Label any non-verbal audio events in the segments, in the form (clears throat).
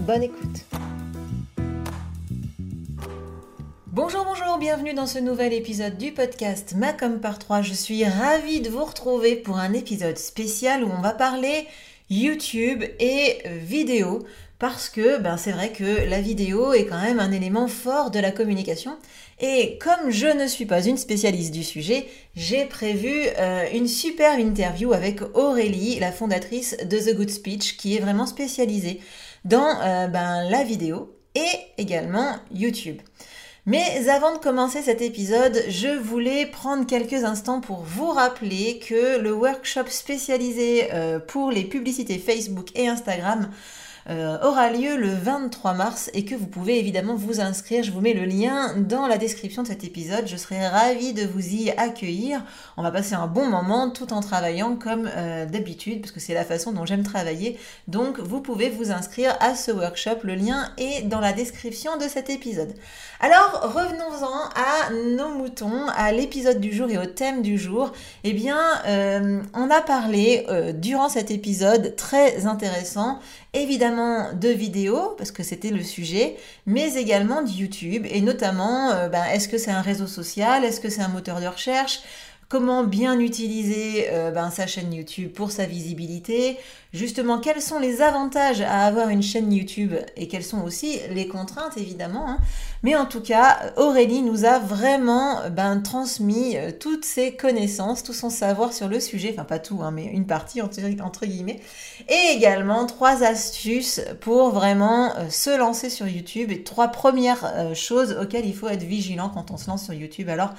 Bonne écoute. Bonjour, bonjour, bienvenue dans ce nouvel épisode du podcast Macom par 3. Je suis ravie de vous retrouver pour un épisode spécial où on va parler YouTube et vidéo parce que ben, c'est vrai que la vidéo est quand même un élément fort de la communication. Et comme je ne suis pas une spécialiste du sujet, j'ai prévu euh, une super interview avec Aurélie, la fondatrice de The Good Speech, qui est vraiment spécialisée dans euh, ben, la vidéo et également YouTube. Mais avant de commencer cet épisode, je voulais prendre quelques instants pour vous rappeler que le workshop spécialisé euh, pour les publicités Facebook et Instagram euh, aura lieu le 23 mars et que vous pouvez évidemment vous inscrire. Je vous mets le lien dans la description de cet épisode. Je serai ravie de vous y accueillir. On va passer un bon moment tout en travaillant comme euh, d'habitude parce que c'est la façon dont j'aime travailler. Donc vous pouvez vous inscrire à ce workshop. Le lien est dans la description de cet épisode. Alors revenons-en à nos moutons, à l'épisode du jour et au thème du jour. Eh bien, euh, on a parlé durant cet épisode très intéressant évidemment de vidéos, parce que c'était le sujet, mais également de YouTube, et notamment, euh, ben, est-ce que c'est un réseau social, est-ce que c'est un moteur de recherche, comment bien utiliser euh, ben, sa chaîne YouTube pour sa visibilité, justement quels sont les avantages à avoir une chaîne YouTube et quelles sont aussi les contraintes évidemment. Hein. Mais en tout cas, Aurélie nous a vraiment ben, transmis euh, toutes ses connaissances, tout son savoir sur le sujet, enfin pas tout, hein, mais une partie entre, guillemets, et également trois astuces pour vraiment euh, se lancer sur YouTube et trois premières choses auxquelles il faut être vigilant quand on se lance sur YouTube. Alors,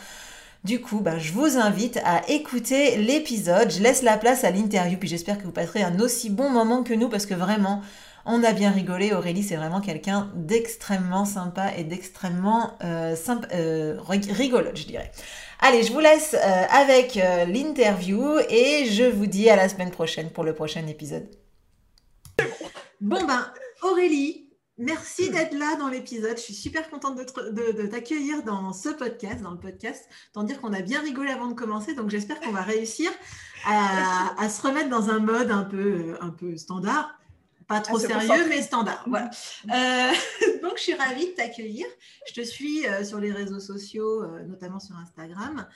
du coup, bah, je vous invite à écouter l'épisode. Je laisse la place à l'interview, puis j'espère que vous passerez un aussi bon moment que nous, parce que vraiment, on a bien rigolé. Aurélie, c'est vraiment quelqu'un d'extrêmement sympa et d'extrêmement euh, euh rigolote, je dirais. Allez, je vous laisse euh, avec euh, l'interview et je vous dis à la semaine prochaine pour le prochain épisode. Bon ben, Aurélie, Merci d'être là dans l'épisode. Je suis super contente de, t'accueillir dans ce podcast, dans le podcast. Tant dire qu'on a bien rigolé avant de commencer, donc j'espère qu'on va réussir à, (laughs) se remettre dans un mode un peu, un peu standard. Pas trop sérieux, mais standard. Voilà. Euh, (laughs) donc, je suis ravie de t'accueillir. Je te suis euh, sur les réseaux sociaux, euh, notamment sur Instagram.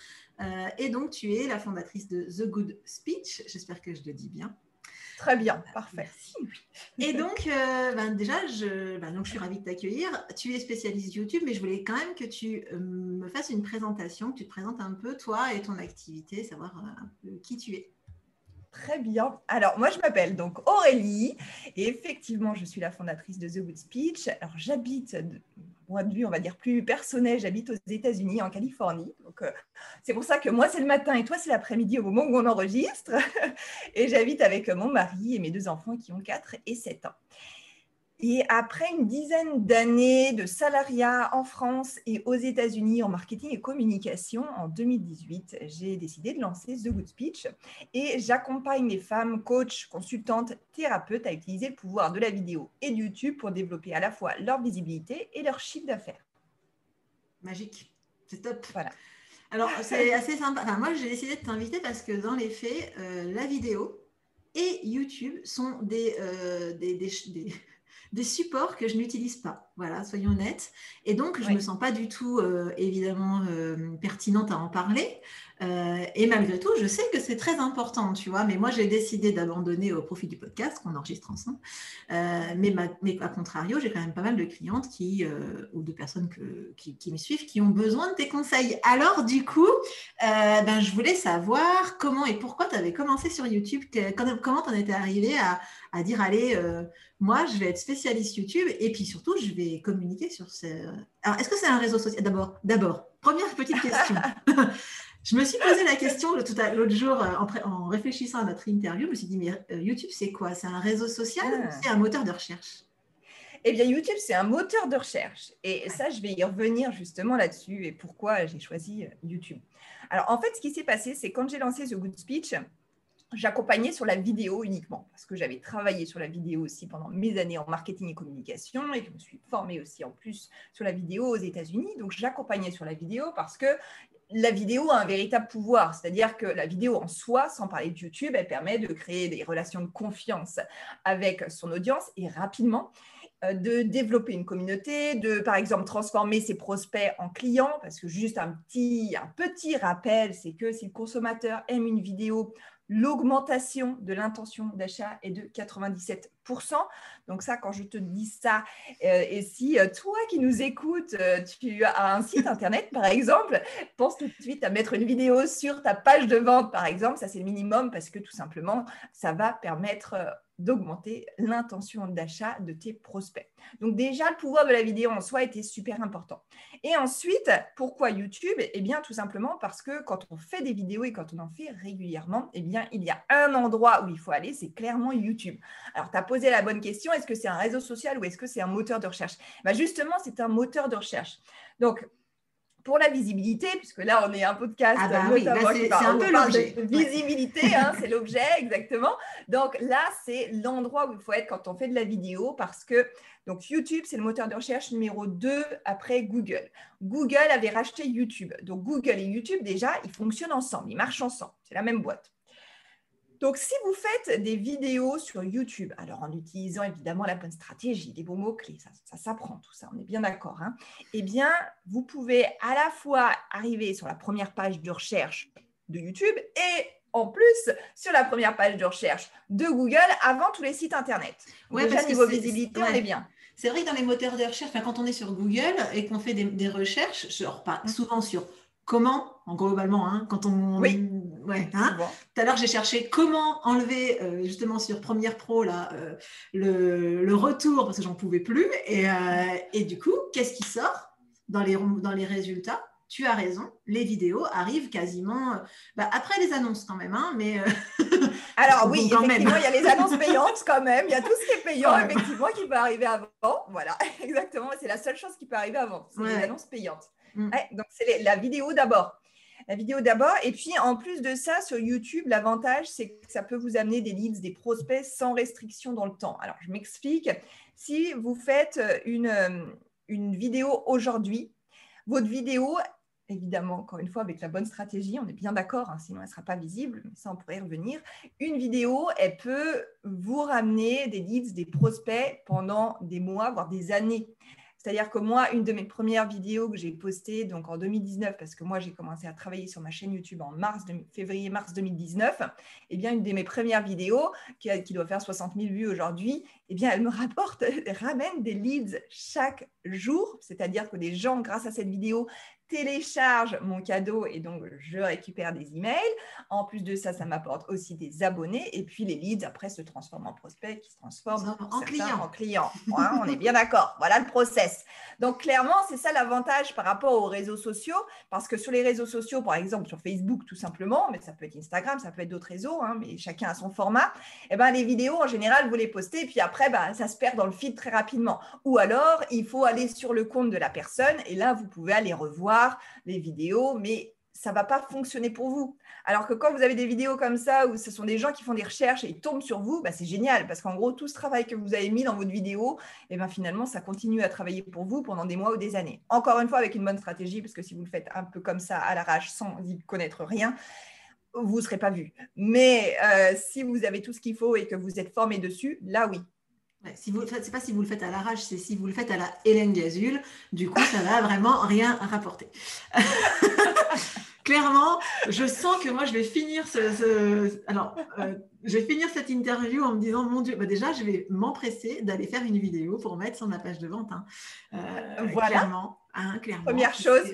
et donc, tu es la fondatrice de The Good Speech. J'espère que je le dis bien. Très bien, parfait. Et donc, euh, ben, déjà, je, ben, donc, je suis ravie de t'accueillir. Tu es spécialiste YouTube, mais je voulais quand même que tu euh, me fasses une présentation, que tu te présentes un peu toi et ton activité, savoir euh, un peu qui tu es. Très bien. Alors, moi, je m'appelle donc Aurélie et effectivement, je suis la fondatrice de The Good Speech. Alors, j'habite point de vue, on va dire, plus personnel, j'habite aux États-Unis, en Californie. Donc, euh, c'est pour ça que moi, c'est le matin et toi, c'est l'après-midi au moment où on enregistre. (laughs) et j'habite avec mon mari et mes deux enfants qui ont 4 et 7 ans. Et après une dizaine d'années de salariat en France et aux États-Unis en marketing et communication, en 2018, j'ai décidé de lancer The Good Speech et j'accompagne les femmes, coachs, consultantes, thérapeutes à utiliser le pouvoir de la vidéo et de YouTube pour développer à la fois leur visibilité et leur chiffre d'affaires. Magique, c'est top. Voilà. Alors, c'est assez sympa. moi, j'ai décidé de t'inviter parce que dans les faits, euh, la vidéo et YouTube sont des, euh, des, des des supports que je n'utilise pas. Voilà, soyons honnêtes. Et donc, je ne me sens pas du tout, euh, évidemment, euh, pertinente à en parler. Euh, et malgré tout, je sais que c'est très important, tu vois. Mais moi, j'ai décidé d'abandonner au profit du podcast qu'on enregistre ensemble. mais, mais, à contrario, j'ai quand même pas mal de clientes qui, ou de personnes qui, me suivent qui ont besoin de tes conseils. Alors, du coup, ben, je voulais savoir comment et pourquoi tu avais commencé sur YouTube. comment tu en étais arrivé à, dire, allez, moi, je vais être spécialiste YouTube et puis surtout, je vais communiquer sur ce. Alors, est-ce que c'est un réseau social? D'abord, première petite question. (laughs) je me suis posé la question l'autre jour euh, en, réfléchissant à notre interview. Je me suis dit, mais euh, YouTube, c'est quoi? C'est un réseau social ou ah. c'est un moteur de recherche? Eh bien, YouTube, c'est un moteur de recherche. Et ça, je vais y revenir justement là-dessus et pourquoi j'ai choisi euh, YouTube. Alors, en fait, ce qui s'est passé, c'est quand j'ai lancé The Good Speech, j'accompagnais sur la vidéo uniquement parce que j'avais travaillé sur la vidéo aussi pendant mes années en marketing et communication et je me suis formée aussi en plus sur la vidéo aux États-Unis. Donc, j'accompagnais sur la vidéo parce que la vidéo a un véritable pouvoir, c'est-à-dire que la vidéo en soi, sans parler de YouTube, elle permet de créer des relations de confiance avec son audience et rapidement euh, de développer une communauté, de par exemple transformer ses prospects en clients, parce que juste un petit, un petit rappel, c'est que si le consommateur aime une vidéo, l'augmentation de l'intention d'achat est de 97%. Donc ça, quand je te dis ça, euh, et si euh, toi qui nous écoutes, euh, tu as un site internet, par exemple, pense tout de suite à mettre une vidéo sur ta page de vente, par exemple. Ça, c'est le minimum parce que tout simplement, ça va permettre d'augmenter l'intention d'achat de tes prospects. Donc déjà, le pouvoir de la vidéo en soi était super important. Et ensuite, pourquoi YouTube? Eh bien, tout simplement parce que quand on fait des vidéos et quand on en fait régulièrement, eh bien, il y a un endroit où il faut aller, c'est clairement YouTube. Alors, tu as posé la bonne question, est-ce que c'est un réseau social ou est-ce que c'est un moteur de recherche? Bah, Justement, c'est un moteur de recherche. Donc, pour la visibilité, puisque là, on est un podcast, ah bah oui, c'est un peu l'objet. Visibilité, hein, (laughs) c'est l'objet, exactement. Donc là, c'est l'endroit où il faut être quand on fait de la vidéo, parce que donc YouTube, c'est le moteur de recherche numéro 2 après Google. Google avait racheté YouTube. Donc Google et YouTube, déjà, ils fonctionnent ensemble, ils marchent ensemble. C'est la même boîte. Donc, si vous faites des vidéos sur YouTube, alors en utilisant évidemment la bonne stratégie, des bons mots-clés, ça, s'apprend tout ça, on est bien d'accord, hein, eh bien, vous pouvez à la fois arriver sur la première page de recherche de YouTube et en plus sur la première page de recherche de Google avant tous les sites Internet. Ouais, Déjà, niveau visibilité, on est bien. C'est vrai que dans les moteurs de recherche, quand on est sur Google et qu'on fait des, recherches, pas, mmh. souvent sur comment, en globalement, hein, quand on. Oui. Ouais, hein. Tout à l'heure, j'ai cherché comment enlever, euh, justement, sur Premiere Pro, là, euh, le, retour, parce que j'en pouvais plus. Et, euh, et du coup, qu'est-ce qui sort dans les, dans les résultats? Tu as raison, les vidéos arrivent quasiment bah, après les annonces quand même, hein, mais (laughs) alors oui, effectivement, il y a les annonces payantes quand même, il y a tout ce qui est payant effectivement qui peut arriver avant, voilà, (laughs) exactement, c'est la seule chose qui peut arriver avant, c'est les annonces payantes. Mm. donc, c'est la vidéo d'abord. La vidéo d'abord. Et puis, en plus de ça, sur YouTube, l'avantage, c'est que ça peut vous amener des leads, des prospects sans restriction dans le temps. Alors, je m'explique. Si vous faites une, euh, une vidéo aujourd'hui, votre vidéo, évidemment, encore une fois, avec la bonne stratégie, on est bien d'accord, hein, sinon elle ne sera pas visible, mais ça, on pourrait y revenir. Une vidéo, elle peut vous ramener des leads, des prospects pendant des mois, voire des années. C'est-à-dire que moi, une de mes premières vidéos que j'ai postées donc en 2019, parce que moi j'ai commencé à travailler sur ma chaîne YouTube en mars, février-mars 2019, eh bien une de mes premières vidéos qui, doit faire 60 000 vues aujourd'hui, eh bien elle me rapporte, (laughs) ramène des leads chaque jour. C'est-à-dire que des gens, grâce à cette vidéo, télécharge mon cadeau et donc je récupère des emails. En plus de ça, ça m'apporte aussi des abonnés et puis les leads après se transforment en prospects qui se transforment en clients. En clients. on est bien d'accord. Voilà le process. Donc clairement, c'est ça l'avantage par rapport aux réseaux sociaux parce que sur les réseaux sociaux, par exemple sur Facebook tout simplement, mais ça peut être Instagram, ça peut être d'autres réseaux, hein, mais chacun a son format. Et eh ben les vidéos en général, vous les postez et puis après, bah, ça se perd dans le feed très rapidement. Ou alors, il faut aller sur le compte de la personne et là, vous pouvez aller revoir les vidéos, mais ça va pas fonctionner pour vous. Alors que quand vous avez des vidéos comme ça où ce sont des gens qui font des recherches et ils tombent sur vous, bah c'est génial parce qu'en gros tout ce travail que vous avez mis dans votre vidéo, et eh ben finalement ça continue à travailler pour vous pendant des mois ou des années. Encore une fois avec une bonne stratégie parce que si vous le faites un peu comme ça à l'arrache sans y connaître rien, vous ne serez pas vu. Mais euh, si vous avez tout ce qu'il faut et que vous êtes formé dessus, là oui, si vous, c'est pas si vous le faites à l'arrache, c'est si vous le faites à la Hélène Gazul. Du coup, ça va vraiment rien rapporter. (laughs) Clairement, je sens que moi, je vais finir ce, alors, euh, je vais finir cette interview en me disant, mon Dieu, bah déjà, je vais m'empresser d'aller faire une vidéo pour mettre sur ma page de vente. Hein. Euh, voilà. Clairement, hein, clairement. Première chose. (laughs)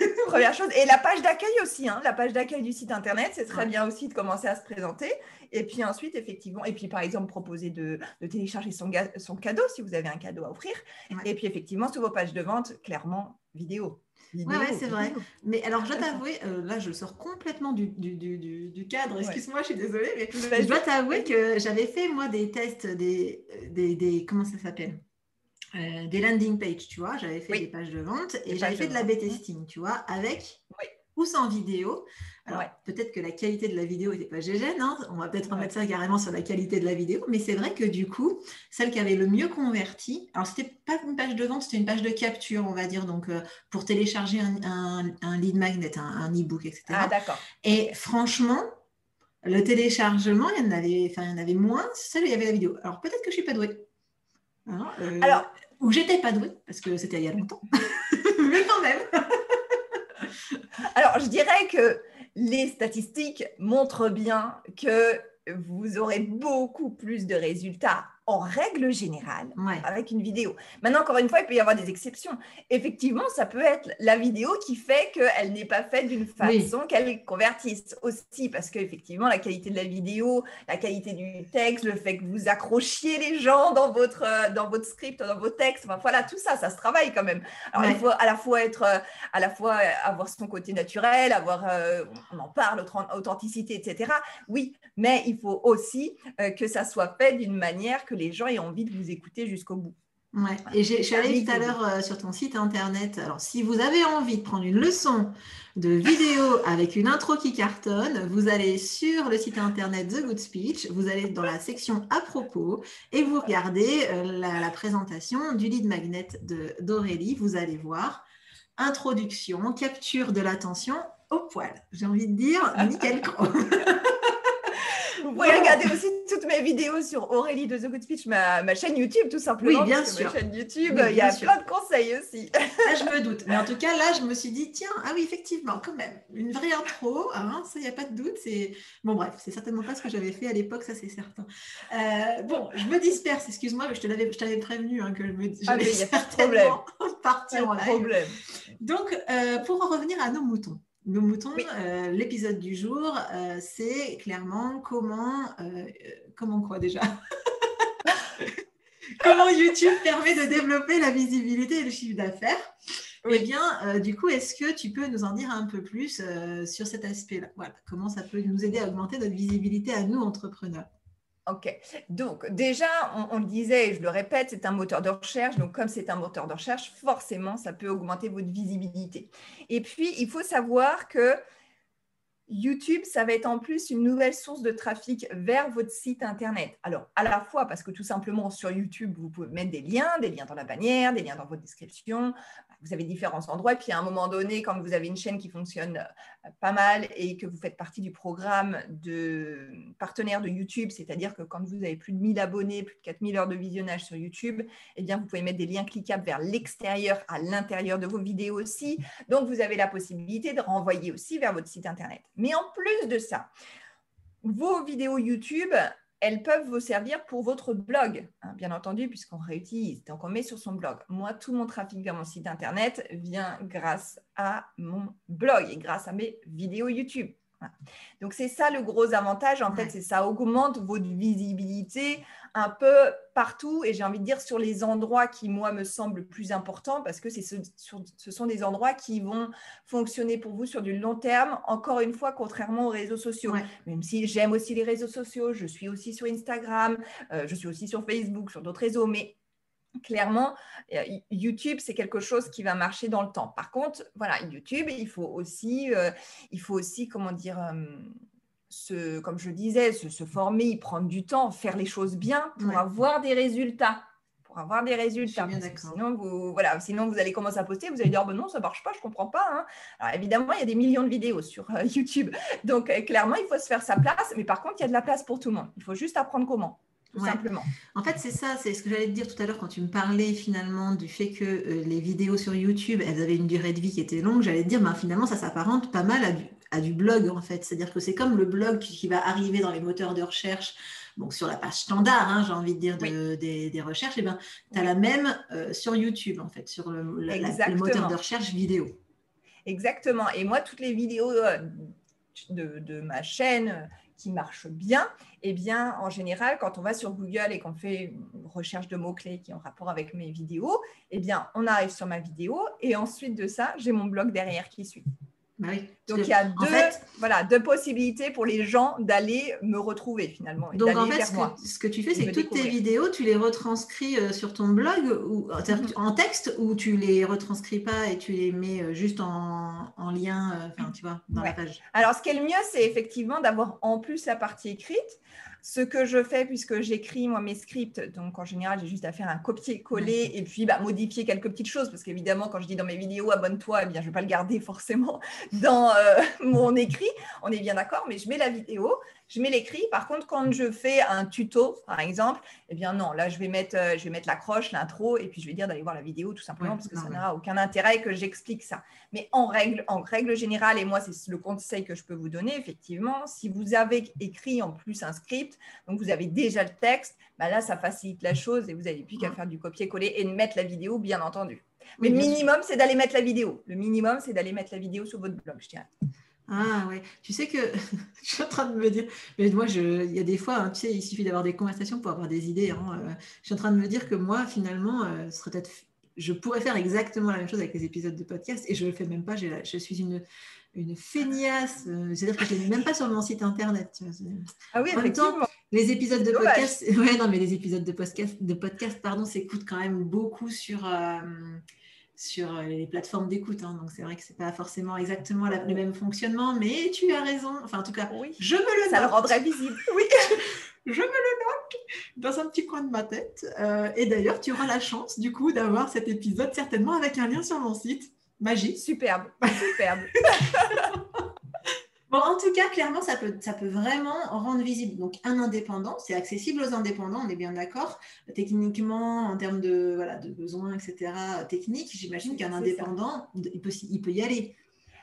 Euh, Première chose. Et la page d'accueil aussi. Hein. La page d'accueil du site internet, c'est très bien aussi de commencer à se présenter. Et puis ensuite, effectivement, et puis par exemple, proposer de, télécharger son, son, cadeau si vous avez un cadeau à offrir. Et puis effectivement, sur vos pages de vente, clairement, vidéo. Oui, c'est vrai. Mais alors, je dois t'avouer, euh, là, je sors complètement du, du, du, du cadre. Excuse-moi, je suis désolée, mais je dois t'avouer que j'avais fait, moi, des tests, des, des, des comment ça s'appelle? Euh, des landing pages, tu vois. J'avais fait des pages de vente et j'avais fait de, la B-testing, tu vois, avec ou sans vidéo. Alors, peut-être que la qualité de la vidéo n'était pas gégène, hein. on va peut-être remettre ça carrément sur la qualité de la vidéo, mais c'est vrai que du coup, celle qui avait le mieux converti, alors c'était pas une page de vente, c'était une page de capture, on va dire, donc euh, pour télécharger un, un, lead magnet, un, e-book, etc. Ah, d'accord. Et franchement, le téléchargement, il y en avait, enfin, il y en avait moins, celle où il y avait la vidéo. Alors peut-être que je suis pas douée. Hein, euh, alors, ou j'étais pas douée, parce que c'était il y a longtemps, (laughs) mais quand même. Alors, je dirais que les statistiques montrent bien que vous aurez beaucoup plus de résultats en règle générale avec une vidéo. Maintenant, encore une fois, il peut y avoir des exceptions. Effectivement, ça peut être la vidéo qui fait qu'elle n'est pas faite d'une façon qu'elle convertisse aussi, parce qu'effectivement, la qualité de la vidéo, la qualité du texte, le fait que vous accrochiez les gens dans votre, dans votre script, dans vos textes, enfin, voilà, tout ça, ça se travaille quand même. Alors, il faut à la fois être, à la fois avoir son côté naturel, avoir, euh, on en parle, authenticité, etc. Oui, mais il faut aussi euh, que ça soit fait d'une manière que les gens aient envie de vous écouter jusqu'au bout. Ouais. Et je suis allée tout à l'heure euh, sur ton site internet. Alors, si vous avez envie de prendre une leçon de vidéo (laughs) avec une intro qui cartonne, vous allez sur le site internet The Good Speech, vous allez dans la section à propos et vous regardez euh, la, présentation du lead magnet d'Aurélie. Vous allez voir introduction, capture de l'attention au poil. J'ai envie de dire nickel (laughs) chrome. (laughs) Vous pouvez regarder aussi toutes mes vidéos sur Aurélie de The Good Speech, ma, chaîne YouTube, tout simplement. Oui, bien sûr. Ma chaîne YouTube, il y a plein de conseils aussi. Ah, je me doute. Mais en tout cas, là, je me suis dit, tiens, ah oui, effectivement, quand même, une vraie intro, hein, ça, il n'y a pas de doute. Bon, bref, c'est certainement pas ce que j'avais fait à l'époque, ça, c'est certain. Euh, bon, je me disperse, excuse-moi, mais je t'avais prévenu hein, que je me ah, il y a (laughs) pas de problème. partir en problème. Donc, euh, pour en revenir à nos moutons. Nos moutons, euh, l'épisode du jour, euh, c'est clairement comment, euh, comment quoi déjà? (laughs) Comment YouTube permet de développer la visibilité et le chiffre d'affaires? Eh bien, du coup, est-ce que tu peux nous en dire un peu plus sur cet aspect-là? Voilà, Comment ça peut nous aider à augmenter notre visibilité à nous, entrepreneurs? Ok, donc déjà, on, le disait, et je le répète, c'est un moteur de recherche. Donc, comme c'est un moteur de recherche, forcément, ça peut augmenter votre visibilité. Et puis, il faut savoir que YouTube, ça va être en plus une nouvelle source de trafic vers votre site Internet. Alors, à la fois parce que tout simplement sur YouTube, vous pouvez mettre des liens, des liens dans la bannière, des liens dans votre description, vous avez différents endroits. Puis à un moment donné, quand vous avez une chaîne qui fonctionne euh, pas mal et que vous faites partie du programme de partenaire de YouTube, c'est-à-dire que quand vous avez plus de 1000 abonnés, plus de 4000 heures de visionnage sur YouTube, eh bien, vous pouvez mettre des liens cliquables vers l'extérieur, à l'intérieur de vos vidéos aussi. Donc, vous avez la possibilité de renvoyer aussi vers votre site Internet. Mais en plus de ça, vos vidéos YouTube, elles peuvent vous servir pour votre blog, hein, bien entendu, puisqu'on réutilise, donc on met sur son blog. Moi, tout mon trafic vers mon site internet vient grâce à mon blog et grâce à mes vidéos YouTube. Donc c'est ça le gros avantage, en fait, c'est ça augmente votre visibilité un peu partout et j'ai envie de dire sur les endroits qui, moi, me semblent plus importants parce que ce, ce sont des endroits qui vont fonctionner pour vous sur du long terme, encore une fois, contrairement aux réseaux sociaux. Même si j'aime aussi les réseaux sociaux, je suis aussi sur Instagram, euh, je suis aussi sur Facebook, sur d'autres réseaux, mais clairement, euh, YouTube, c'est quelque chose qui va marcher dans le temps. Par contre, voilà, YouTube, il faut aussi, euh, il faut aussi comment dire, se, comme je disais, se, former, prendre du temps, faire les choses bien pour avoir des résultats. Pour avoir des résultats. sinon, vous, voilà, sinon, vous allez commencer à poster, vous allez dire oh ben non, ça ne marche pas, je ne comprends pas. Hein. Alors évidemment, il y a des millions de vidéos sur euh, (laughs) YouTube. Donc euh, clairement, il faut se faire sa place. Mais par contre, il y a de la place pour tout le monde. Il faut juste apprendre comment. Tout simplement. En fait, c'est ça, c'est ce que j'allais te dire tout à l'heure quand tu me parlais finalement du fait que euh, les vidéos sur YouTube, elles avaient une durée de vie qui était longue. J'allais te dire, ben, finalement, ça s'apparente pas mal à du, du blog en fait. C'est-à-dire que c'est comme le blog qui, va arriver dans les moteurs de recherche. Donc sur la page standard, hein, j'ai envie de dire, des, recherches, et eh ben, tu as la même euh, sur YouTube, en fait, sur le, moteur de recherche vidéo. Exactement. Et moi, toutes les vidéos euh, de, ma chaîne qui marchent bien, eh bien, en général, quand on va sur Google et qu'on fait une recherche de mots-clés qui ont rapport avec mes vidéos, eh bien, on arrive sur ma vidéo et ensuite de ça, j'ai mon blog derrière qui suit. Bah donc il y a deux, voilà, deux possibilités pour les gens d'aller me retrouver finalement. Donc en fait, ce que, tu fais, c'est que toutes tes vidéos, tu les retranscris euh, sur ton blog ou mhm. en texte ou tu les retranscris pas et tu les mets euh, juste en, lien, euh, enfin tu vois, dans la page? Alors ce qui est le mieux, c'est effectivement d'avoir en plus la partie écrite ce que je fais, puisque j'écris moi mes scripts, donc en général, j'ai juste à faire un copier-coller et puis bah, modifier quelques petites choses, parce qu'évidemment, quand je dis dans mes vidéos abonne-toi, eh bien, je ne vais pas le garder (laughs) forcément dans euh, (laughs) mon écrit. On est bien d'accord, mais je mets la vidéo, je mets l'écrit. Par contre, quand je fais un tuto, par exemple, eh bien non, là, je vais mettre, euh, je vais mettre l'accroche, l'intro, et puis je vais dire d'aller voir la vidéo tout simplement, parce que ça n'aura aucun intérêt que j'explique ça. Mais en règle, en règle générale, et moi, c'est le conseil que je peux vous donner, effectivement, si vous avez écrit en plus un script, donc vous avez déjà le texte, bah là, ça facilite la chose et vous n'avez plus qu'à faire du copier-coller et de mettre la vidéo, bien entendu. Mais le minimum, c'est d'aller mettre la vidéo. Le minimum, c'est d'aller mettre la vidéo sur votre blog, je dirais. Ah ouais, tu sais que (laughs) je suis en train de me dire, mais moi, il y a des fois, hein, tu sais, il suffit d'avoir des conversations pour avoir des idées. Hein, euh, je suis en train de me dire que moi, finalement, euh, ce serait peut-être, je pourrais faire exactement la même chose avec les épisodes de podcast et je ne le fais même pas. Je suis une, une feignasse, euh, c'est-à-dire que je ne l'ai même pas sur mon site internet. ah oui, en même temps, les épisodes de podcast, (laughs) ouais, non, mais les épisodes de podcast, de podcast, pardon, s'écoutent quand même beaucoup sur sur euh, les plateformes d'écoute. Hein. donc c'est vrai que c'est pas forcément exactement le même fonctionnement, mais tu as raison. Enfin, en tout cas, oui. je me le Ça le rendrait visible. (laughs) Oui. je me le note dans un petit coin de ma tête. Euh, et d'ailleurs, tu auras la chance du coup d'avoir cet épisode certainement avec un lien sur mon site. Magie. Superbe. (laughs) Superbe. en tout cas, clairement, ça peut, ça peut vraiment rendre visible. Donc, un indépendant, c'est accessible aux indépendants, on est bien d'accord. Techniquement, en termes de, voilà, de besoins, etc., techniques, j'imagine qu'un indépendant, il peut, il peut y aller.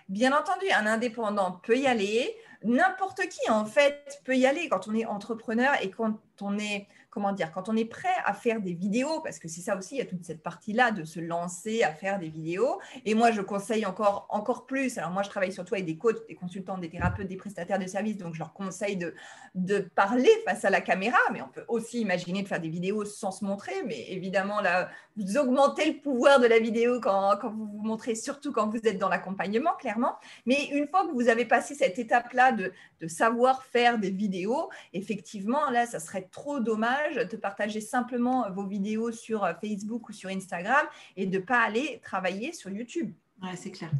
Bien entendu, un indépendant peut y aller. N'importe qui, en fait, peut y aller quand on est entrepreneur et quand on est comment dire, quand on est prêt à faire des vidéos, parce que c'est ça aussi, il y a toute cette partie-là de se lancer à faire des vidéos. Et moi, je conseille encore, encore plus. Alors, moi, je travaille surtout avec des coachs, des consultants, des thérapeutes, des prestataires de services. Donc, je leur conseille de, de parler face à la caméra. Mais on peut aussi imaginer de faire des vidéos sans se montrer. Mais évidemment, là, vous augmentez le pouvoir de la vidéo quand, quand vous vous montrez, surtout quand vous êtes dans l'accompagnement, clairement. Mais une fois que vous avez passé cette étape-là de, de savoir faire des vidéos, effectivement, là, ça serait trop dommage de partager simplement vos vidéos sur euh, Facebook ou sur Instagram et de ne pas aller travailler sur YouTube. Ouais, c'est clair.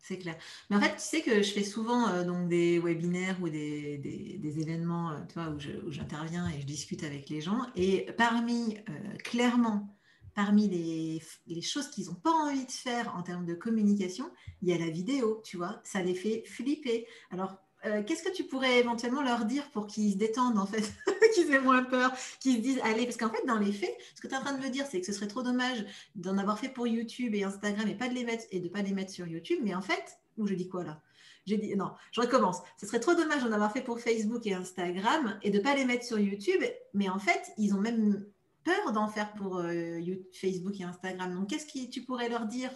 C'est clair. Mais en fait, tu sais que je fais souvent euh, donc des webinaires ou des, des, événements euh, tu vois, où j'interviens et je discute avec les gens. Et parmi, clairement, parmi les, choses qu'ils n'ont pas envie de faire en termes de communication, il y a la vidéo, tu vois. Ça les fait flipper. Alors, euh, qu'est-ce que tu pourrais éventuellement leur dire pour qu'ils se détendent en fait, (laughs) qu'ils aient moins peur, qu'ils se disent allez, parce qu'en fait dans les faits, ce que tu es en train de me dire, c'est que ce serait trop dommage d'en avoir fait pour YouTube et Instagram et pas de les mettre et de pas les mettre sur YouTube, mais en fait, ou je dis quoi là? J'ai dit non, je recommence. Ce serait trop dommage d'en avoir fait pour Facebook et Instagram et de pas les mettre sur YouTube, mais en fait, ils ont même peur d'en faire pour euh, Facebook et Instagram. Donc, qu'est-ce que tu pourrais leur dire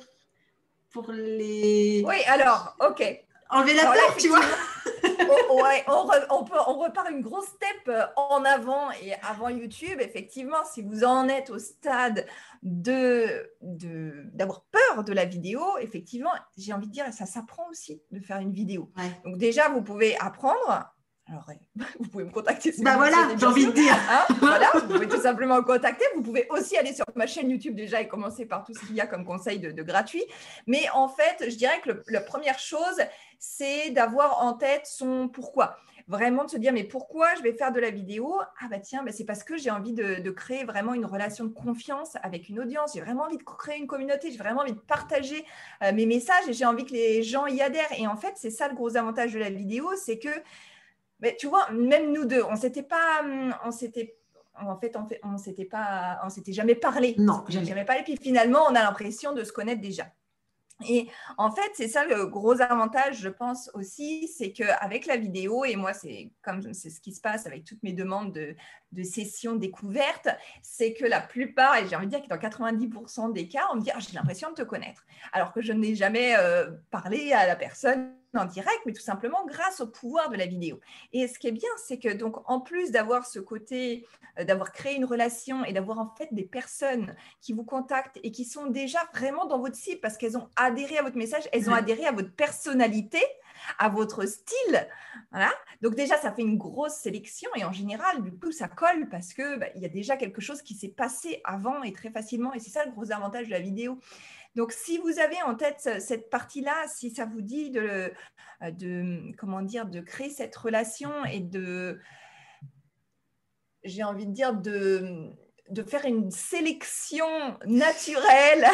pour les. Oui, alors, ok. Enlever la peur, tu vois. ouais, on, on, peut, on repart une grosse step euh, en avant et avant YouTube. Effectivement, si vous en êtes au stade de d'avoir peur de la vidéo, effectivement, j'ai envie de dire, ça s'apprend aussi de faire une vidéo. Donc déjà, vous pouvez apprendre alors, (laughs) vous pouvez me contacter. bah voilà, j'ai envie de dire. Hein, (laughs) voilà, vous pouvez tout simplement me contacter. Vous pouvez aussi aller sur ma chaîne YouTube déjà et commencer par tout ce qu'il y a comme conseil de, gratuit. Mais en fait, je dirais que la première chose, c'est d'avoir en tête son pourquoi. Vraiment de se dire, mais pourquoi je vais faire de la vidéo? Ah bah tiens, bah c'est parce que j'ai envie de, créer vraiment une relation de confiance avec une audience. J'ai vraiment envie de créer une communauté. J'ai vraiment envie de partager euh, mes messages et j'ai envie que les gens y adhèrent. Et en fait, c'est ça le gros avantage de la vidéo, c'est que mais tu vois, même nous deux, on s'était pas, on s'était, en fait, on, fait, on s'était pas, on s'était jamais parlé. Non, jamais. jamais parlé. Puis finalement, on a l'impression de se connaître déjà. Et en fait, c'est ça le gros avantage, je pense aussi, c'est qu'avec la vidéo, et moi, c'est comme c'est ce qui se passe avec toutes mes demandes de, de sessions découvertes, c'est que la plupart, et j'ai envie de dire que dans 90% des cas, on me dit ah, j'ai l'impression de te connaître, alors que je n'ai jamais euh, parlé à la personne en direct, mais tout simplement grâce au pouvoir de la vidéo. Et ce qui est bien, c'est que donc en plus d'avoir ce côté, euh, d'avoir créé une relation et d'avoir en fait des personnes qui vous contactent et qui sont déjà vraiment dans votre cible parce qu'elles ont adhéré à votre message, elles ont adhéré à votre personnalité, à votre style. Voilà. Donc déjà, ça fait une grosse sélection et en général, du coup, ça colle parce que bah, il y a déjà quelque chose qui s'est passé avant et très facilement. Et c'est ça le gros avantage de la vidéo. Donc, si vous avez en tête cette partie-là, si ça vous dit de, de, comment dire, de créer cette relation et de, j'ai envie de dire, de, de faire une sélection naturelle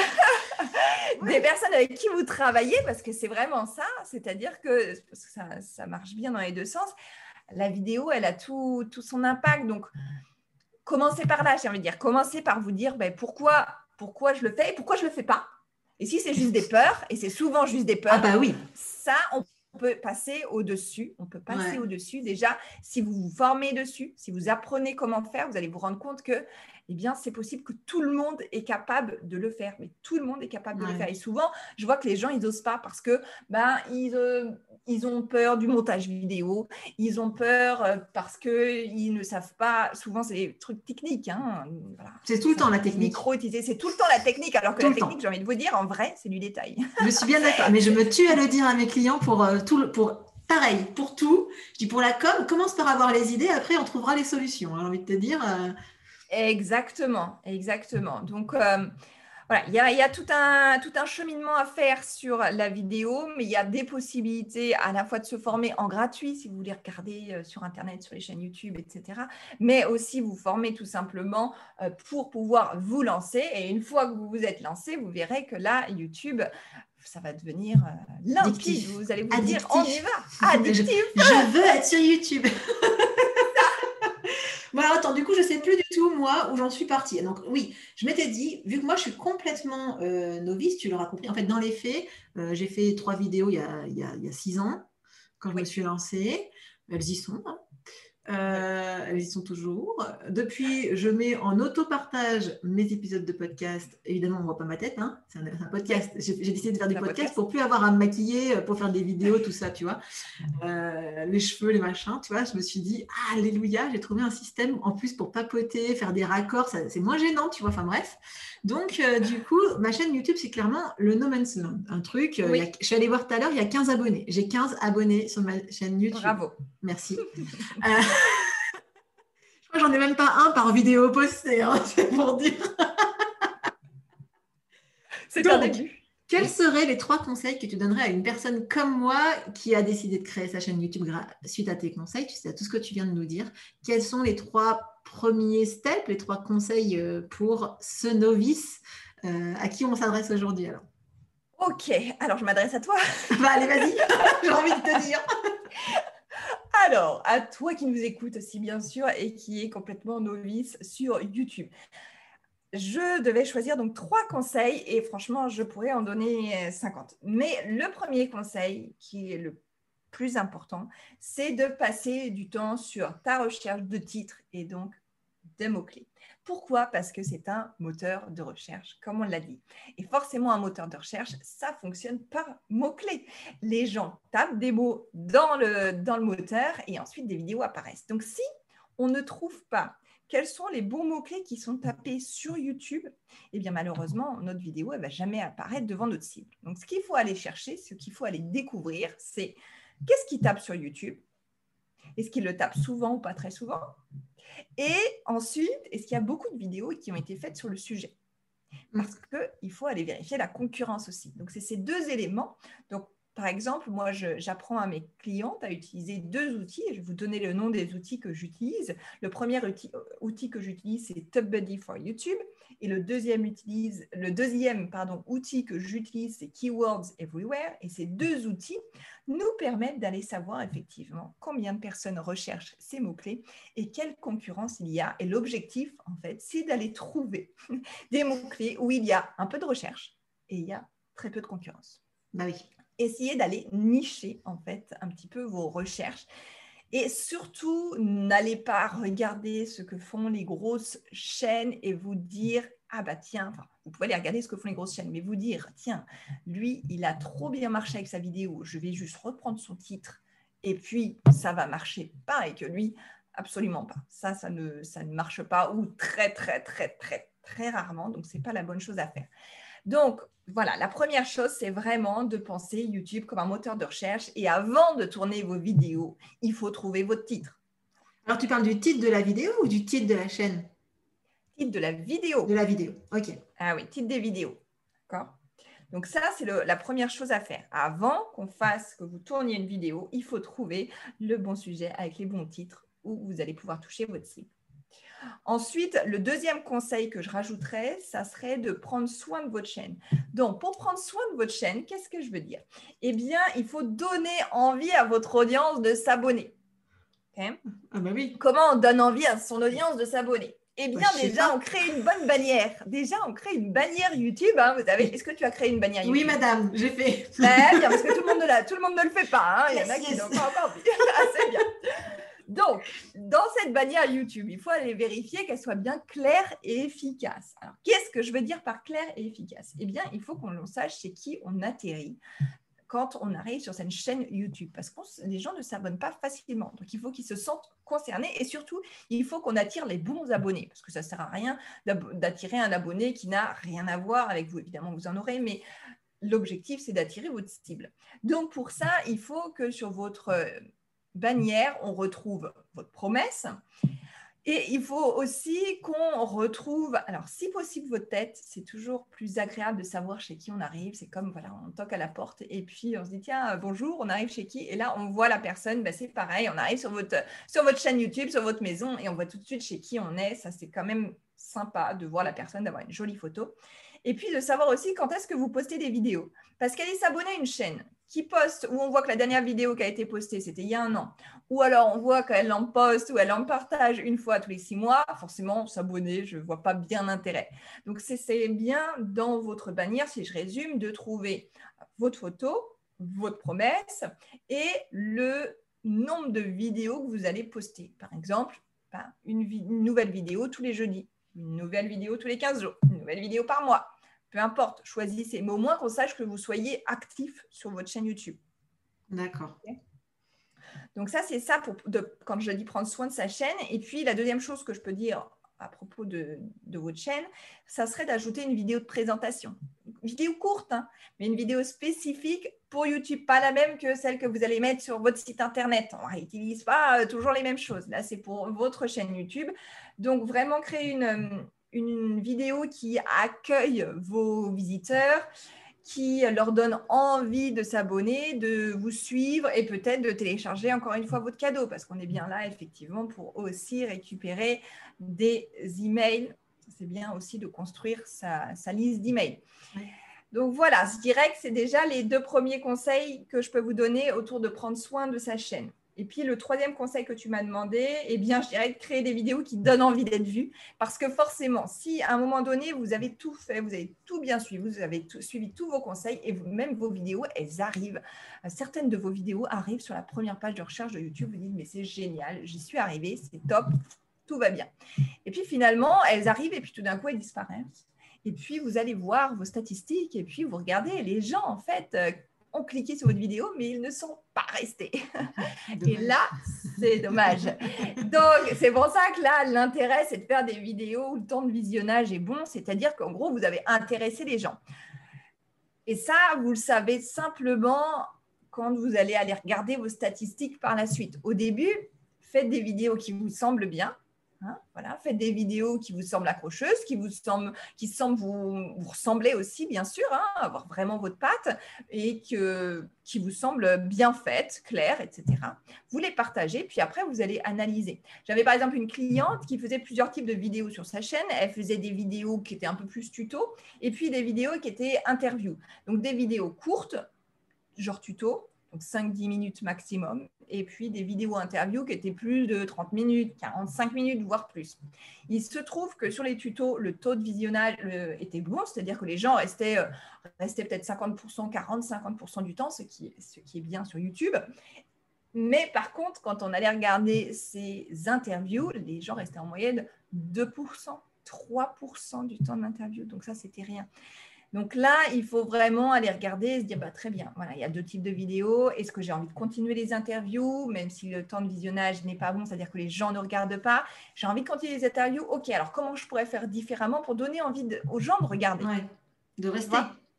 (laughs) des personnes avec qui vous travaillez, parce que c'est vraiment ça, c'est-à-dire que, ça, marche bien dans les deux sens, la vidéo, elle a tout, tout son impact. Donc, commencez par là, j'ai envie de dire, commencez par vous dire ben, pourquoi, pourquoi je le fais et pourquoi je ne le fais pas. Et si c'est juste des peurs, et c'est souvent juste des peurs, ah bah oui. ça, on peut passer au-dessus. On peut passer au-dessus. Déjà, si vous vous formez dessus, si vous apprenez comment faire, vous allez vous rendre compte que eh bien, c'est possible que tout le monde est capable de le faire. Mais tout le monde est capable de le faire. Et souvent, je vois que les gens, ils n'osent pas parce que ben, ils, euh, ils ont peur du montage vidéo, ils ont peur euh, parce qu'ils ne savent pas. Souvent, c'est des trucs techniques. Hein. C'est tout le temps la technique. Micro utilisé, c'est tout le temps la technique. Alors que la technique, j'ai envie de vous dire, en vrai, c'est du détail. Je suis bien d'accord. Mais je me tue à le dire à mes clients pour euh, tout pour pareil, pour tout. Je dis pour la com, commence par avoir les idées, après on trouvera les solutions. J'ai envie de te dire, Exactement, exactement. Donc, euh, voilà, il y a, tout, un, tout un cheminement à faire sur la vidéo, mais il y a des possibilités à la fois de se former en gratuit, si vous voulez regarder euh, sur Internet, sur les chaînes YouTube, etc., mais aussi vous former tout simplement euh, pour pouvoir vous lancer. Et une fois que vous vous êtes lancé, vous verrez que là, YouTube, ça va devenir limpide. Vous allez vous dire, on y va, addictif. je veux être sur YouTube. (laughs) Alors attends, du coup, je ne sais plus du tout, moi, où j'en suis partie. Donc, oui, je m'étais dit, vu que moi, je suis complètement euh, novice, tu l'auras compris. En fait, dans les faits, euh, j'ai fait trois vidéos il y, a, il, y a, six ans, quand je me suis lancée. Elles y sont. Hein. Euh, elles y sont toujours. Depuis, je mets en auto-partage mes épisodes de podcast. Évidemment, on ne voit pas ma tête. Hein. C'est un, podcast. J'ai décidé de faire des podcasts pour plus avoir à me maquiller, euh, pour faire des vidéos, tout ça, tu vois. Euh, les cheveux, les machins, tu vois. Je me suis dit, ah, alléluia, j'ai trouvé un système en plus pour papoter, faire des raccords. C'est moins gênant, tu vois. Enfin, bref. Donc, du coup, ma chaîne YouTube, c'est clairement le No Man's Land. Un truc. je suis allée voir tout à l'heure, il y a 15 abonnés. J'ai 15 abonnés sur ma chaîne YouTube. Bravo. Merci. (laughs) Je crois que j'en ai même pas un par vidéo postée, hein, (laughs) c'est pour dire. c'est un début. Quels seraient les trois conseils que tu donnerais à une personne comme moi qui a décidé de créer sa chaîne YouTube suite à tes conseils, tu sais, à tout ce que tu viens de nous dire? Quels sont les trois premiers steps, les trois conseils euh, pour ce novice euh, à qui on s'adresse aujourd'hui alors? Ok, alors je m'adresse à toi. (laughs) bah allez, vas-y, (laughs) j'ai envie de te dire. Alors, à toi qui nous écoutes aussi, bien sûr, et qui est complètement novice sur YouTube. Je devais choisir donc trois conseils et franchement, je pourrais en donner 50. Mais le premier conseil, qui est le plus important, c'est de passer du temps sur ta recherche de titres et donc des mots-clés. Pourquoi? Parce que c'est un moteur de recherche, comme on l'a dit. Et forcément, un moteur de recherche, ça fonctionne par mots-clés. Les gens tapent des mots dans le, moteur et ensuite des vidéos apparaissent. Donc, si on ne trouve pas quels sont les bons mots-clés qui sont tapés sur YouTube, eh bien malheureusement, notre vidéo, elle va jamais apparaître devant notre cible. Donc, ce qu'il faut aller chercher, ce qu'il faut aller découvrir, c'est qu'est-ce qui tape sur YouTube? Est-ce qu'il le tape souvent ou pas très souvent? Et ensuite, est-ce qu'il y a beaucoup de vidéos qui ont été faites sur le sujet? Parce qu'il faut aller vérifier la concurrence aussi. Donc, c'est ces deux éléments. Donc, par exemple, moi, j'apprends à mes clientes à utiliser deux outils. Je vais vous donner le nom des outils que j'utilise. Le premier outil, que j'utilise, c'est TubBuddy for YouTube. Et le deuxième, outil que j'utilise, c'est Keywords Everywhere. Et ces deux outils nous permettent d'aller savoir effectivement combien de personnes recherchent ces mots-clés et quelle concurrence il y a. Et l'objectif, en fait, c'est d'aller trouver (laughs) des mots-clés où il y a un peu de recherche et il y a très peu de concurrence. Bah oui. Essayez d'aller nicher, en fait, un petit peu vos recherches et surtout, n'allez pas regarder ce que font les grosses chaînes et vous dire, ah bah tiens, Vous pouvez aller regarder ce que font les grosses chaînes, mais vous dire, tiens, lui, il a trop bien marché avec sa vidéo, je vais juste reprendre son titre et puis ça va marcher pareil que lui, absolument pas. Ça, ça ne, ça ne marche pas ou très, très, très, très, très rarement. Donc, ce n'est pas la bonne chose à faire. Donc, voilà, la première chose, c'est vraiment de penser YouTube comme un moteur de recherche. Et avant de tourner vos vidéos, il faut trouver votre titre. Alors, tu parles du titre de la vidéo ou du titre de la chaîne? Titre de la vidéo. De la vidéo, ok. Ah oui, titre des vidéos. D'accord donc ça, c'est la première chose à faire. Avant qu'on fasse, que vous tourniez une vidéo, il faut trouver le bon sujet avec les bons titres où vous allez pouvoir toucher votre cible. Ensuite, le deuxième conseil que je rajouterais, ça serait de prendre soin de votre chaîne. Donc, pour prendre soin de votre chaîne, qu'est-ce que je veux dire? Eh bien, il faut donner envie à votre audience de s'abonner. ah bah oui. Comment on donne envie à son audience de s'abonner? Eh bien, déjà, on crée une bonne bannière. Déjà, on crée une bannière YouTube. Hein, vous est-ce que tu as créé une bannière YouTube? Oui, madame, j'ai fait. Très bien, parce que tout le monde ne, tout le monde ne le fait pas. Hein. Il y en a qui n'ont pas encore. (laughs) Ah, c'est bien. Donc, dans cette bannière YouTube, il faut aller vérifier qu'elle soit bien claire et efficace. Alors, qu'est-ce que je veux dire par clair et efficace? Eh bien, il faut qu'on sache chez qui on atterrit quand on arrive sur cette chaîne YouTube, parce que les gens ne s'abonnent pas facilement. Donc, il faut qu'ils se sentent concernés et surtout, il faut qu'on attire les bons abonnés, parce que ça ne sert à rien d'attirer un abonné qui n'a rien à voir avec vous. Évidemment, vous en aurez, mais l'objectif, c'est d'attirer votre cible. Donc, pour ça, il faut que sur votre bannière, on retrouve votre promesse et il faut aussi qu'on retrouve, alors si possible, votre tête. C'est toujours plus agréable de savoir chez qui on arrive. C'est comme, voilà, on toque à la porte et puis on se dit, tiens, bonjour, on arrive chez qui? Et là, on voit la personne, ben, c'est pareil, on arrive sur votre, sur votre chaîne YouTube, sur votre maison et on voit tout de suite chez qui on est. Ça, c'est quand même sympa de voir la personne, d'avoir une jolie photo. Et puis de savoir aussi quand est-ce que vous postez des vidéos. Parce qu'elle est s'abonner à une chaîne qui poste, où on voit que la dernière vidéo qui a été postée, c'était il y a un an, ou alors on voit qu'elle en poste ou elle en partage une fois tous les six mois, forcément, s'abonner, je ne vois pas bien l'intérêt. Donc, c'est bien dans votre bannière, si je résume, de trouver votre photo, votre promesse et le nombre de vidéos que vous allez poster. Par exemple, ben, une, une nouvelle vidéo tous les jeudis, une nouvelle vidéo tous les 15 jours, une nouvelle vidéo par mois peu importe, choisissez, mais au moins qu'on sache que vous soyez actif sur votre chaîne YouTube. D'accord. Donc ça, c'est ça pour, quand je dis prendre soin de sa chaîne. Et puis, la deuxième chose que je peux dire à propos de, votre chaîne, ça serait d'ajouter une vidéo de présentation. Une vidéo courte, hein, mais une vidéo spécifique pour YouTube, pas la même que celle que vous allez mettre sur votre site Internet. On n'utilise pas euh, toujours les mêmes choses. Là, c'est pour votre chaîne YouTube. Donc, vraiment créer une, une vidéo qui accueille vos visiteurs, qui leur donne envie de s'abonner, de vous suivre et peut-être de télécharger encore une fois votre cadeau, parce qu'on est bien là effectivement pour aussi récupérer des emails. C'est bien aussi de construire sa, liste d'emails. Donc voilà, je dirais que c'est déjà les deux premiers conseils que je peux vous donner autour de prendre soin de sa chaîne. Et puis le troisième conseil que tu m'as demandé, eh bien, je dirais de créer des vidéos qui donnent envie d'être vues. Parce que forcément, si à un moment donné, vous avez tout fait, vous avez tout bien suivi, vous avez suivi tous vos conseils et même vos vidéos, elles arrivent. Euh, certaines de vos vidéos arrivent sur la première page de recherche de YouTube. Vous dites, mais c'est génial, j'y suis arrivée, c'est top, tout va bien. Et puis finalement, elles arrivent et puis tout d'un coup, elles disparaissent. Et puis, vous allez voir vos statistiques et puis vous regardez les gens, en fait, euh, ont cliqué sur votre vidéo, mais ils ne sont pas restés. (laughs) Et là, c'est dommage. Donc, c'est pour ça que là, l'intérêt, c'est de faire des vidéos où le temps de visionnage est bon, c'est-à-dire qu'en gros, vous avez intéressé les gens. Et ça, vous le savez simplement quand vous allez aller regarder vos statistiques par la suite. Au début, faites des vidéos qui vous semblent bien, Hein, voilà, faites des vidéos qui vous semblent accrocheuses, qui vous semblent, qui semblent vous, ressembler aussi, bien sûr, hein, avoir vraiment votre patte et que, qui vous semblent bien faites, claires, etc. Vous les partagez, puis après, vous allez analyser. J'avais par exemple une cliente qui faisait plusieurs types de vidéos sur sa chaîne. Elle faisait des vidéos qui étaient un peu plus tuto et puis des vidéos qui étaient interviews. Donc des vidéos courtes, genre tuto, donc 5-10 minutes maximum, et puis des vidéos interviews qui étaient plus de 30 minutes, 45 minutes, voire plus. Il se trouve que sur les tutos, le taux de visionnage euh, était bon, c'est-à-dire que les gens restaient, euh, restaient peut-être 50%, 40-50% du temps, ce qui, ce qui est bien sur YouTube. Mais par contre, quand on allait regarder ces interviews, les gens restaient en moyenne 2%, 3% du temps de l'interview. Donc ça, c'était rien. Donc là, il faut vraiment aller regarder et se dire, bah, très bien, voilà, il y a deux types de vidéos. Est-ce que j'ai envie de continuer les interviews, même si le temps de visionnage n'est pas bon, c'est-à-dire que les gens ne regardent pas? J'ai envie de continuer les interviews? Ok, alors comment je pourrais faire différemment pour donner envie aux gens de regarder? De rester.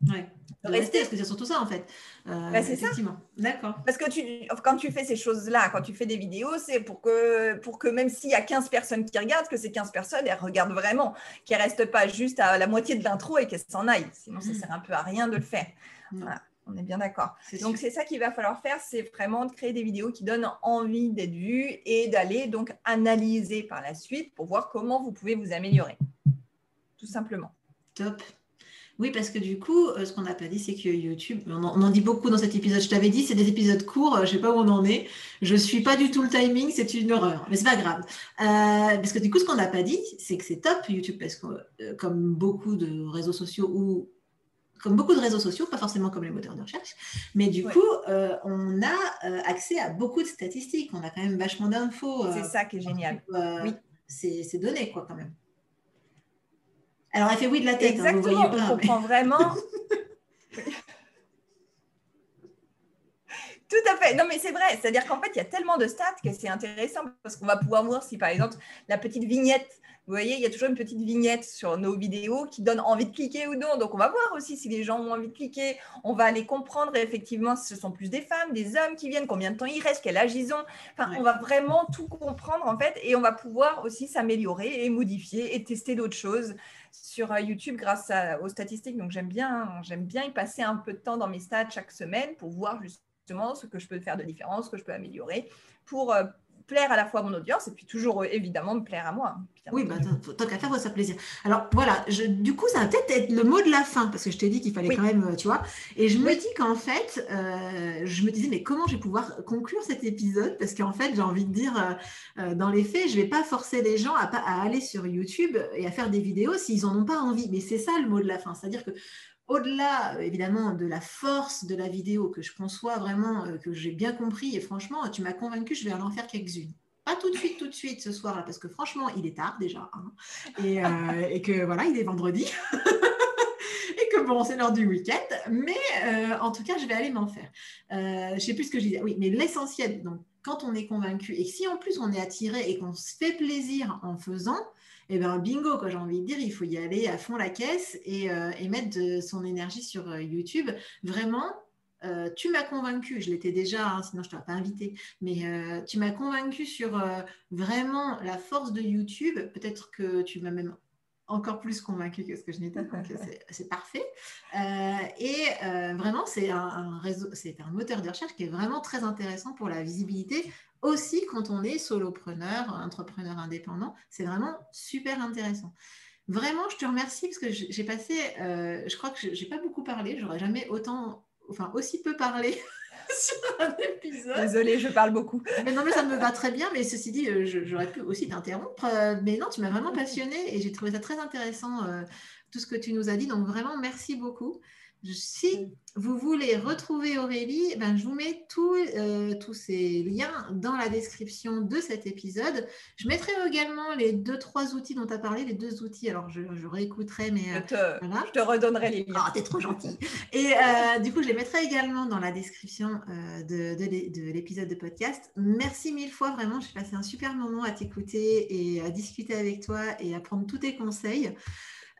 Ouais. rester, parce que c'est surtout ça en fait. Euh, bah, c'est effectivement. D'accord. Parce que tu, quand tu fais ces choses-là, quand tu fais des vidéos, c'est pour que, pour que même s'il y a 15 personnes qui regardent, que ces 15 personnes, elles regardent vraiment, qu'elles ne restent pas juste à la moitié de l'intro et qu'elles s'en aillent. Sinon, ça ne mm. sert un peu à rien de le faire. Mm. Voilà. On est bien d'accord. Donc, c'est ça qu'il va falloir faire, c'est vraiment de créer des vidéos qui donnent envie d'être vues et d'aller donc analyser par la suite pour voir comment vous pouvez vous améliorer. Tout simplement. Top. Oui, parce que du coup, euh, ce qu'on n'a pas dit, c'est que YouTube, on en, dit beaucoup dans cet épisode. Je t'avais dit, c'est des épisodes courts, euh, je ne sais pas où on en est. Je ne suis pas du tout le timing, c'est une horreur, mais c'est pas grave. Euh, parce que du coup, ce qu'on n'a pas dit, c'est que c'est top YouTube, parce que comme beaucoup de réseaux sociaux ou comme beaucoup de réseaux sociaux, pas forcément comme les moteurs de recherche, mais du coup, on a accès à beaucoup de statistiques. On a quand même vachement d'infos. c'est ça qui est génial. oui. C'est donné, quoi, quand même. Alors, elle fait oui de la tête. Hein, Exactement, on comprend vraiment. (laughs) Tout à fait. Non, mais c'est vrai. C'est-à-dire qu'en fait, il y a tellement de stats que c'est intéressant parce qu'on va pouvoir voir si, par exemple, la petite vignette, vous voyez, il y a toujours une petite vignette sur nos vidéos qui donne envie de cliquer ou non. Donc, on va voir aussi si les gens ont envie de cliquer. On va aller comprendre effectivement si ce sont plus des femmes, des hommes qui viennent, combien de temps ils restent, quel âge ils ont. Enfin, on va vraiment tout comprendre en fait et on va pouvoir aussi s'améliorer et modifier et tester d'autres choses sur euh, YouTube grâce aux statistiques. Donc, j'aime bien, j'aime bien y passer un peu de temps dans mes stats chaque semaine pour voir justement ce que je peux faire de différent, ce que je peux améliorer pour euh, plaire à la fois à mon audience et puis toujours euh, évidemment me plaire à moi. Hein, oui, bah, tant qu'à faire, ça plaisir. Alors voilà, je, du coup, ça va peut-être être le mot de la fin parce que je t'ai dit qu'il fallait quand même, tu vois. Et je me dis qu'en fait, euh, je me disais, mais comment je vais pouvoir conclure cet épisode? Parce qu'en fait, j'ai envie de dire, euh, dans les faits, je ne vais pas forcer les gens à, à, aller sur YouTube et à faire des vidéos s'ils n'en ont pas envie. Mais c'est ça le mot de la fin. C'est-à-dire que au-delà euh, évidemment de la force de la vidéo que je conçois vraiment, euh, que j'ai bien compris, et franchement, tu m'as convaincu, je vais en faire quelques-unes. Pas tout de suite, tout de suite ce soir-là, parce que franchement, il est tard déjà, hein. euh, et, que voilà, il est vendredi, (laughs) et que bon, c'est l'heure du week-end, mais en tout cas, je vais aller m'en faire. je ne sais plus ce que je disais. Oui, mais l'essentiel, donc, quand on est convaincu, et si en plus on est attiré et qu'on se fait plaisir en faisant, eh bien bingo, quoi, j'ai envie de dire, il faut y aller à fond la caisse et, euh, mettre son énergie sur euh, YouTube. Vraiment, euh, tu m'as convaincu, je l'étais déjà, hein, sinon je ne t'aurais pas invité, mais tu m'as convaincu sur vraiment la force de YouTube. Peut-être que tu m'as même encore plus convaincu que ce que je n'étais, donc (laughs) c'est parfait. et vraiment, c'est un, réseau, c'est un moteur de recherche qui est vraiment très intéressant pour la visibilité aussi quand on est solopreneur, entrepreneur indépendant. C'est vraiment super intéressant. Vraiment, je te remercie parce que j'ai passé, euh, je crois que je n'ai pas beaucoup parlé, j'aurais jamais autant, enfin aussi peu parlé (laughs) sur un épisode. Désolée, je parle beaucoup. Mais non, mais ça me va très bien, mais ceci dit, euh, j'aurais pu aussi t'interrompre. Euh, mais non, tu m'as vraiment (laughs) passionnée et j'ai trouvé ça très intéressant, tout ce que tu nous as dit. Donc vraiment, merci beaucoup. Si vous voulez retrouver Aurélie, ben, je vous mets euh, tous ces liens dans la description de cet épisode. Je mettrai également les deux, trois outils dont tu as parlé, les deux outils. Alors, je, réécouterai, mais. je, te, je te redonnerai les liens. Oh, t'es trop gentil. Et euh, du coup, je les mettrai également dans la description euh, de, de l'épisode de podcast. Merci mille fois, vraiment. J'ai passé un super moment à t'écouter et à discuter avec toi et à prendre tous tes conseils.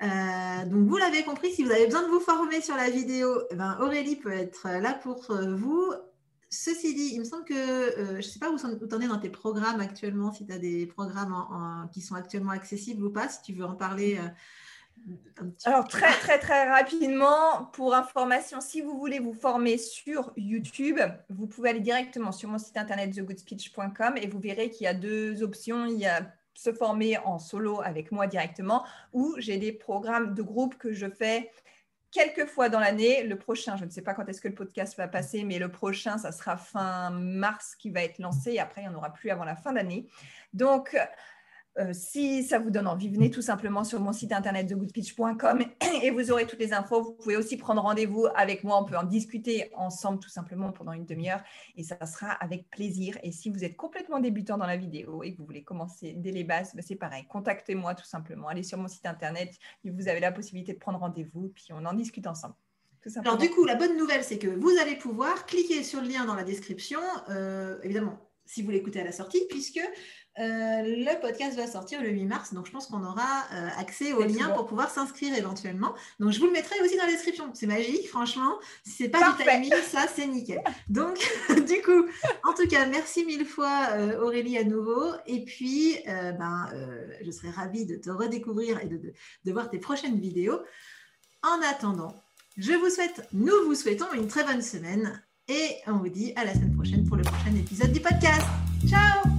Euh, donc, vous l'avez compris, si vous avez besoin de vous former sur la vidéo, eh ben, Aurélie peut être là pour euh, vous. Ceci dit, il me semble que, euh, je ne sais pas où tu en es dans tes programmes actuellement, si tu as des programmes qui sont actuellement accessibles ou pas, si tu veux en parler. Alors très très très rapidement, pour information, si vous voulez vous former sur YouTube, vous pouvez aller directement sur mon site internet thegoodspeech.com et vous verrez qu'il y a deux options. Il y a se former en solo avec moi directement ou j'ai des programmes de groupe que je fais quelques fois dans l'année. Le prochain, je ne sais pas quand est-ce que le podcast va passer, mais le prochain, ça sera fin mars qui va être lancé après, il n'y en aura plus avant la fin d'année. Donc, Euh, si ça vous donne envie, venez tout simplement sur mon site internet thegoodpitch.com (clears throat) et vous aurez toutes les infos. Vous pouvez aussi prendre rendez-vous avec moi. On peut en discuter ensemble tout simplement pendant une demi-heure et ça sera avec plaisir. Et si vous êtes complètement débutant dans la vidéo et que vous voulez commencer dès les bases, ben, c'est pareil. Contactez-moi tout simplement. Allez sur mon site internet. Vous avez la possibilité de prendre rendez-vous puis on en discute ensemble. Alors du coup, la bonne nouvelle, c'est que vous allez pouvoir cliquer sur le lien dans la description, euh, évidemment, si vous l'écoutez à la sortie, puisque euh, le podcast va sortir le 8 mars, donc je pense qu'on aura euh, accès au lien pour pouvoir s'inscrire éventuellement. Donc je vous le mettrai aussi dans la description. C'est magique, franchement. Si c'est pas du timing, ça c'est nickel. Donc (laughs) du coup, en tout cas, merci mille fois euh, Aurélie à nouveau. Et puis, ben, je serai ravie de te redécouvrir et de, de voir tes prochaines vidéos. En attendant, je vous souhaite, nous vous souhaitons une très bonne semaine et on vous dit à la semaine prochaine pour le prochain épisode du podcast. Ciao